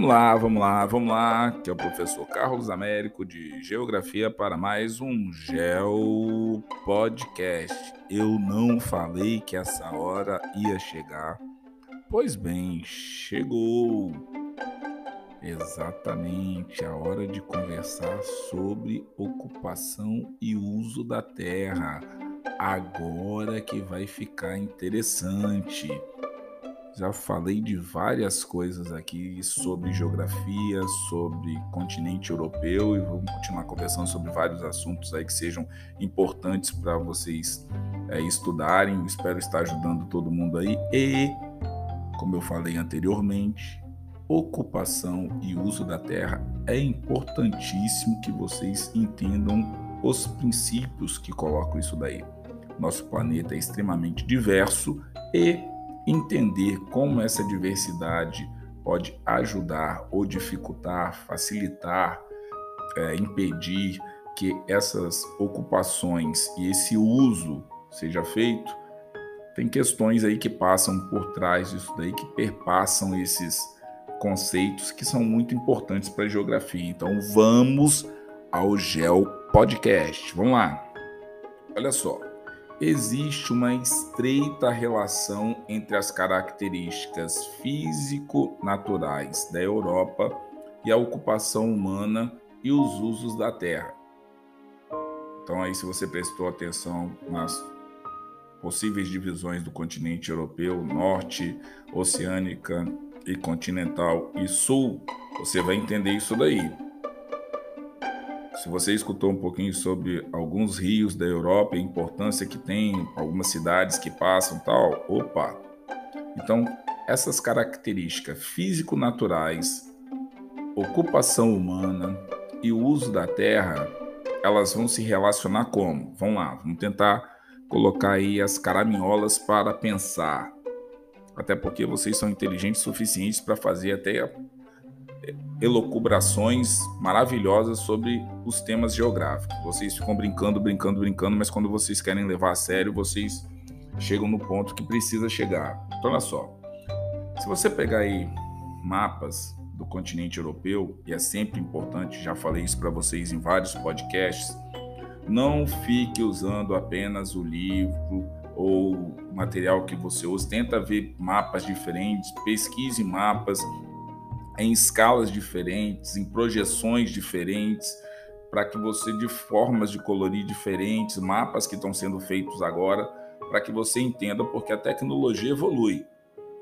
Vamos lá, vamos lá, vamos lá, que é o professor Carlos Américo de Geografia para mais um Geo Podcast. Eu não falei que essa hora ia chegar. Pois bem, chegou. Exatamente a hora de conversar sobre ocupação e uso da terra. Agora que vai ficar interessante. Já falei de várias coisas aqui sobre geografia, sobre continente europeu e vamos continuar conversando sobre vários assuntos aí que sejam importantes para vocês é, estudarem. Espero estar ajudando todo mundo aí. E, como eu falei anteriormente, ocupação e uso da terra é importantíssimo que vocês entendam os princípios que colocam isso daí. Nosso planeta é extremamente diverso e entender como essa diversidade pode ajudar ou dificultar, facilitar, é, impedir que essas ocupações e esse uso seja feito, tem questões aí que passam por trás disso daí, que perpassam esses conceitos que são muito importantes para a geografia. Então vamos ao Geo Podcast. Vamos lá. Olha só existe uma estreita relação entre as características físico-naturais da Europa e a ocupação humana e os usos da terra. Então, aí, se você prestou atenção nas possíveis divisões do continente europeu, norte, oceânica e continental e sul, você vai entender isso daí. Se você escutou um pouquinho sobre alguns rios da Europa a importância que tem, algumas cidades que passam tal, opa. Então, essas características físico-naturais, ocupação humana e o uso da terra, elas vão se relacionar como? Vamos lá, vamos tentar colocar aí as caraminholas para pensar. Até porque vocês são inteligentes suficientes para fazer até elocubrações maravilhosas sobre os temas geográficos. Vocês ficam brincando, brincando, brincando, mas quando vocês querem levar a sério, vocês chegam no ponto que precisa chegar. Então, olha só. Se você pegar aí mapas do continente europeu, e é sempre importante, já falei isso para vocês em vários podcasts, não fique usando apenas o livro ou material que você usa, tenta ver mapas diferentes, pesquise mapas, em escalas diferentes, em projeções diferentes, para que você, de formas de colorir diferentes, mapas que estão sendo feitos agora, para que você entenda, porque a tecnologia evolui.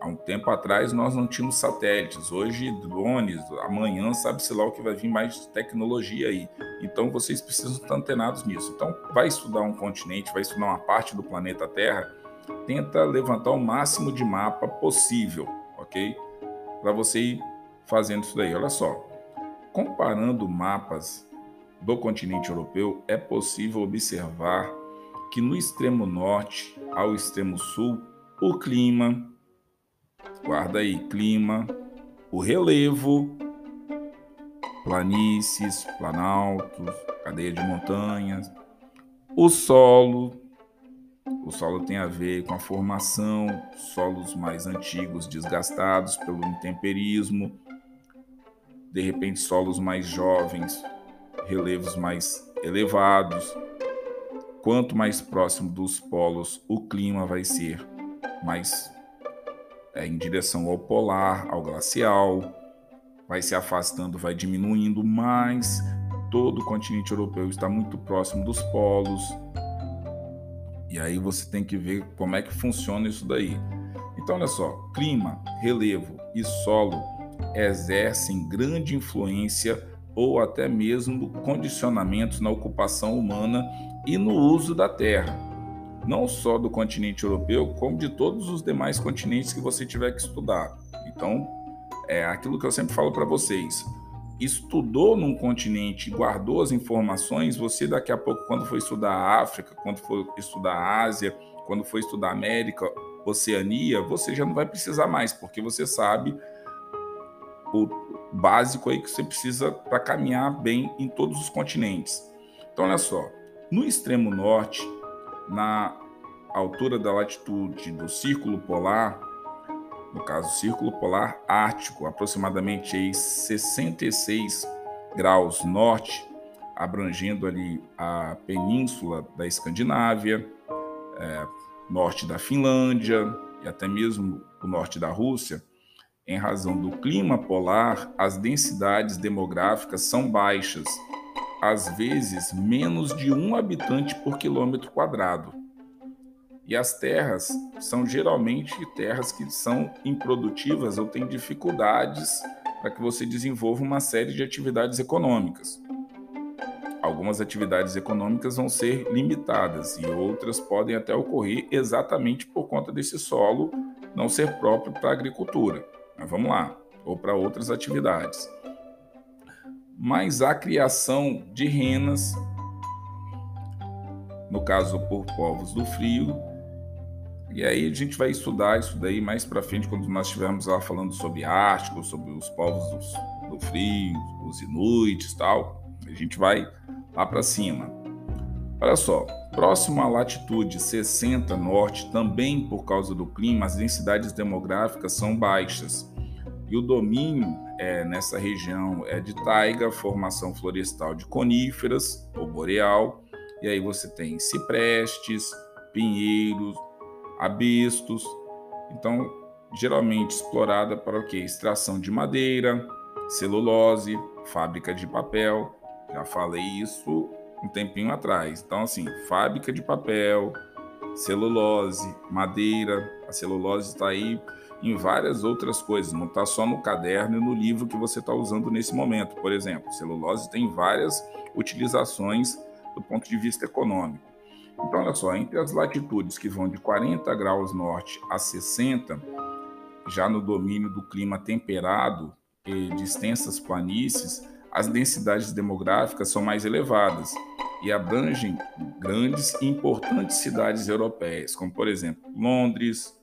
Há um tempo atrás nós não tínhamos satélites, hoje drones, amanhã sabe-se lá o que vai vir mais tecnologia aí. Então vocês precisam estar antenados nisso. Então, vai estudar um continente, vai estudar uma parte do planeta Terra, tenta levantar o máximo de mapa possível, ok? Para você ir fazendo isso daí. Olha só, comparando mapas do continente europeu, é possível observar que no extremo norte ao extremo sul, o clima, guarda aí, clima, o relevo, planícies, planaltos, cadeia de montanhas, o solo, o solo tem a ver com a formação, solos mais antigos desgastados pelo intemperismo, de repente solos mais jovens, relevos mais elevados. Quanto mais próximo dos polos o clima vai ser, mais é, em direção ao polar, ao glacial, vai se afastando, vai diminuindo, mas todo o continente europeu está muito próximo dos polos. E aí você tem que ver como é que funciona isso daí. Então, olha só: clima, relevo e solo exercem grande influência ou até mesmo condicionamentos na ocupação humana e no uso da terra, não só do continente europeu, como de todos os demais continentes que você tiver que estudar. Então, é aquilo que eu sempre falo para vocês. Estudou num continente, guardou as informações, você daqui a pouco, quando for estudar a África, quando for estudar a Ásia, quando for estudar a América, Oceania, você já não vai precisar mais, porque você sabe o básico aí que você precisa para caminhar bem em todos os continentes. Então, olha só, no extremo norte, na altura da latitude do círculo polar, no caso Círculo Polar Ártico, aproximadamente aí 66 graus norte, abrangendo ali a península da Escandinávia, é, norte da Finlândia e até mesmo o norte da Rússia, em razão do clima polar, as densidades demográficas são baixas, às vezes menos de um habitante por quilômetro quadrado. E as terras são geralmente terras que são improdutivas ou têm dificuldades para que você desenvolva uma série de atividades econômicas. Algumas atividades econômicas vão ser limitadas e outras podem até ocorrer exatamente por conta desse solo não ser próprio para a agricultura. Mas vamos lá, ou para outras atividades. Mas a criação de renas, no caso por povos do frio, e aí a gente vai estudar isso daí mais para frente quando nós estivermos lá falando sobre Ártico, sobre os povos do, do frio, os inuits, tal. A gente vai lá para cima. Olha só, próximo à latitude 60 norte, também por causa do clima, as densidades demográficas são baixas. E o domínio é, nessa região é de taiga, formação florestal de coníferas ou boreal. E aí você tem ciprestes, pinheiros, abistos. Então, geralmente explorada para o que? Extração de madeira, celulose, fábrica de papel. Já falei isso um tempinho atrás. Então, assim, fábrica de papel, celulose, madeira. A celulose está aí em várias outras coisas, não está só no caderno e no livro que você está usando nesse momento. Por exemplo, celulose tem várias utilizações do ponto de vista econômico. Então, olha só, entre as latitudes que vão de 40 graus norte a 60, já no domínio do clima temperado e de extensas planícies, as densidades demográficas são mais elevadas e abrangem grandes e importantes cidades europeias, como por exemplo Londres,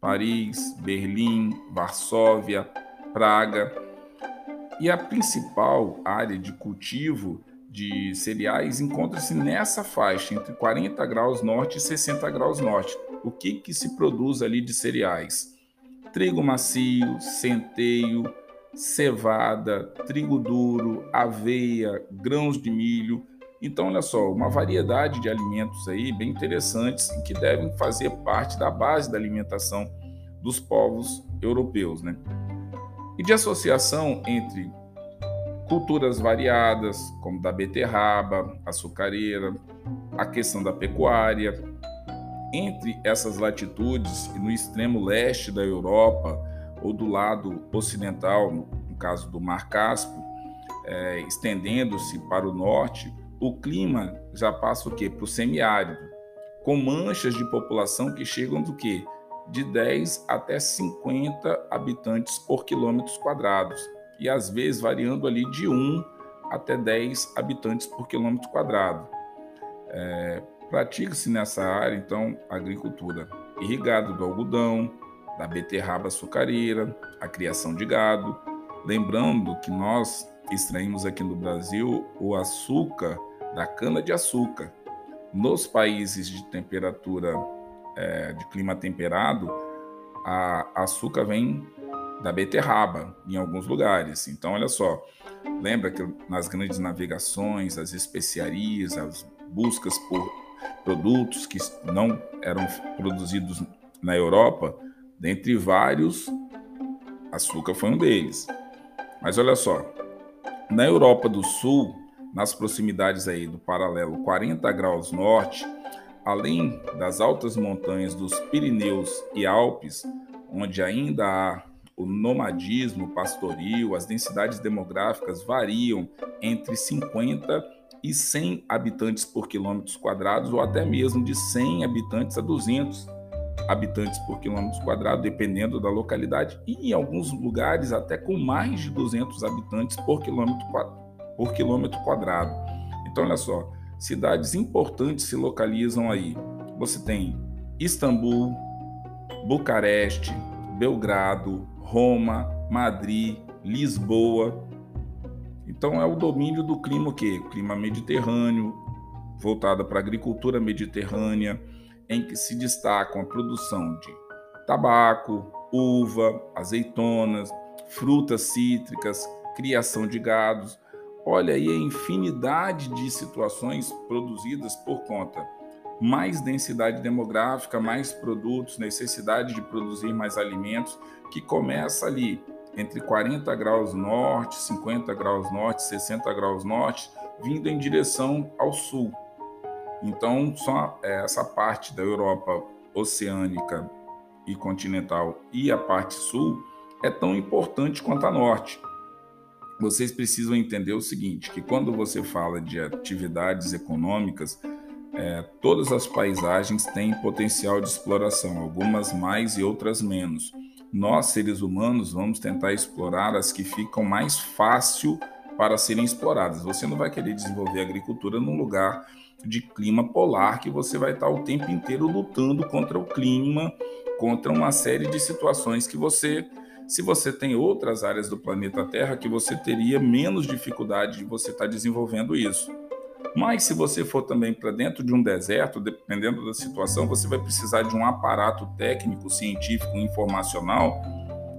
Paris, Berlim, Varsóvia, Praga. E a principal área de cultivo de cereais encontra-se nessa faixa, entre 40 graus norte e 60 graus norte. O que, que se produz ali de cereais? Trigo macio, centeio, cevada, trigo duro, aveia, grãos de milho. Então, olha só, uma variedade de alimentos aí bem interessantes que devem fazer parte da base da alimentação dos povos europeus, né? E de associação entre culturas variadas, como da beterraba, açucareira, a questão da pecuária. Entre essas latitudes e no extremo leste da Europa, ou do lado ocidental, no caso do Mar Cáspio, é, estendendo-se para o norte, o clima já passa o quê? Para o semiárido, com manchas de população que chegam do quê? De 10 até 50 habitantes por quilômetros quadrados e às vezes variando ali de 1 até 10 habitantes por quilômetro quadrado. É, Pratica-se nessa área, então, agricultura irrigada do algodão, da beterraba açucareira, a criação de gado. Lembrando que nós extraímos aqui no Brasil o açúcar da cana-de-açúcar. Nos países de temperatura, é, de clima temperado, a açúcar vem da beterraba em alguns lugares. Então, olha só, lembra que nas grandes navegações, as especiarias, as buscas por produtos que não eram produzidos na Europa, dentre vários, açúcar foi um deles. Mas olha só, na Europa do Sul, nas proximidades aí do paralelo 40 graus norte, além das altas montanhas dos Pirineus e Alpes, onde ainda há o nomadismo pastoril, as densidades demográficas variam entre 50 e 100 habitantes por quilômetros quadrados, ou até mesmo de 100 habitantes a 200 habitantes por quilômetro quadrado, dependendo da localidade, e em alguns lugares até com mais de 200 habitantes por quilômetro, por quilômetro quadrado. Então, olha só, cidades importantes se localizam aí. Você tem Istambul, Bucareste, Belgrado, Roma, Madrid, Lisboa. Então é o domínio do clima o quê? Clima mediterrâneo, voltado para a agricultura mediterrânea, em que se destacam a produção de tabaco, uva, azeitonas, frutas cítricas, criação de gados. Olha aí a infinidade de situações produzidas por conta mais densidade demográfica, mais produtos, necessidade de produzir mais alimentos, que começa ali entre 40 graus norte, 50 graus norte, 60 graus norte, vindo em direção ao sul. Então, só é, essa parte da Europa oceânica e continental e a parte sul é tão importante quanto a norte. Vocês precisam entender o seguinte, que quando você fala de atividades econômicas, é, todas as paisagens têm potencial de exploração, algumas mais e outras menos. Nós, seres humanos, vamos tentar explorar as que ficam mais fácil para serem exploradas. Você não vai querer desenvolver agricultura num lugar de clima polar que você vai estar o tempo inteiro lutando contra o clima, contra uma série de situações que você, se você tem outras áreas do planeta Terra, que você teria menos dificuldade de você estar desenvolvendo isso. Mas se você for também para dentro de um deserto, dependendo da situação, você vai precisar de um aparato técnico, científico, informacional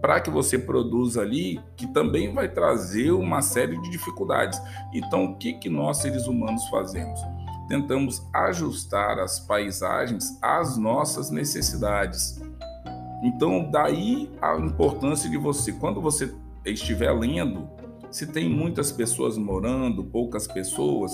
para que você produza ali, que também vai trazer uma série de dificuldades. Então, o que, que nós seres humanos fazemos? Tentamos ajustar as paisagens às nossas necessidades. Então, daí a importância de você, quando você estiver lendo, se tem muitas pessoas morando, poucas pessoas,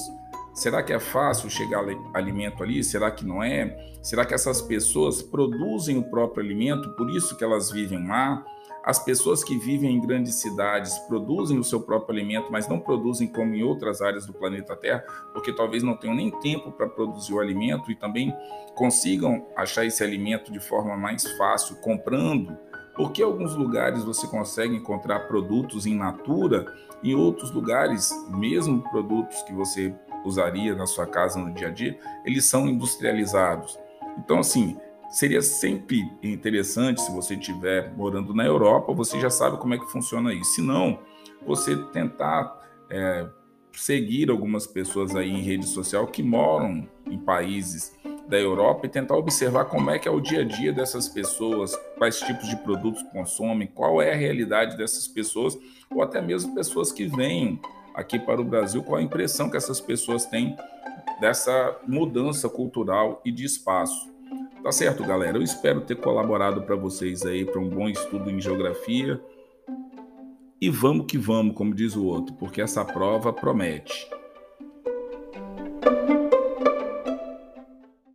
Será que é fácil chegar alimento ali? Será que não é? Será que essas pessoas produzem o próprio alimento, por isso que elas vivem lá? As pessoas que vivem em grandes cidades produzem o seu próprio alimento, mas não produzem como em outras áreas do planeta Terra, porque talvez não tenham nem tempo para produzir o alimento e também consigam achar esse alimento de forma mais fácil comprando. Porque alguns lugares você consegue encontrar produtos em natura, em outros lugares, mesmo produtos que você usaria na sua casa no dia a dia, eles são industrializados. Então, assim, seria sempre interessante se você estiver morando na Europa, você já sabe como é que funciona isso. Se não, você tentar é, seguir algumas pessoas aí em rede social que moram em países da Europa e tentar observar como é que é o dia a dia dessas pessoas, quais tipos de produtos consomem, qual é a realidade dessas pessoas, ou até mesmo pessoas que vêm aqui para o Brasil, qual a impressão que essas pessoas têm dessa mudança cultural e de espaço. Tá certo, galera? Eu espero ter colaborado para vocês aí para um bom estudo em geografia. E vamos que vamos, como diz o outro, porque essa prova promete.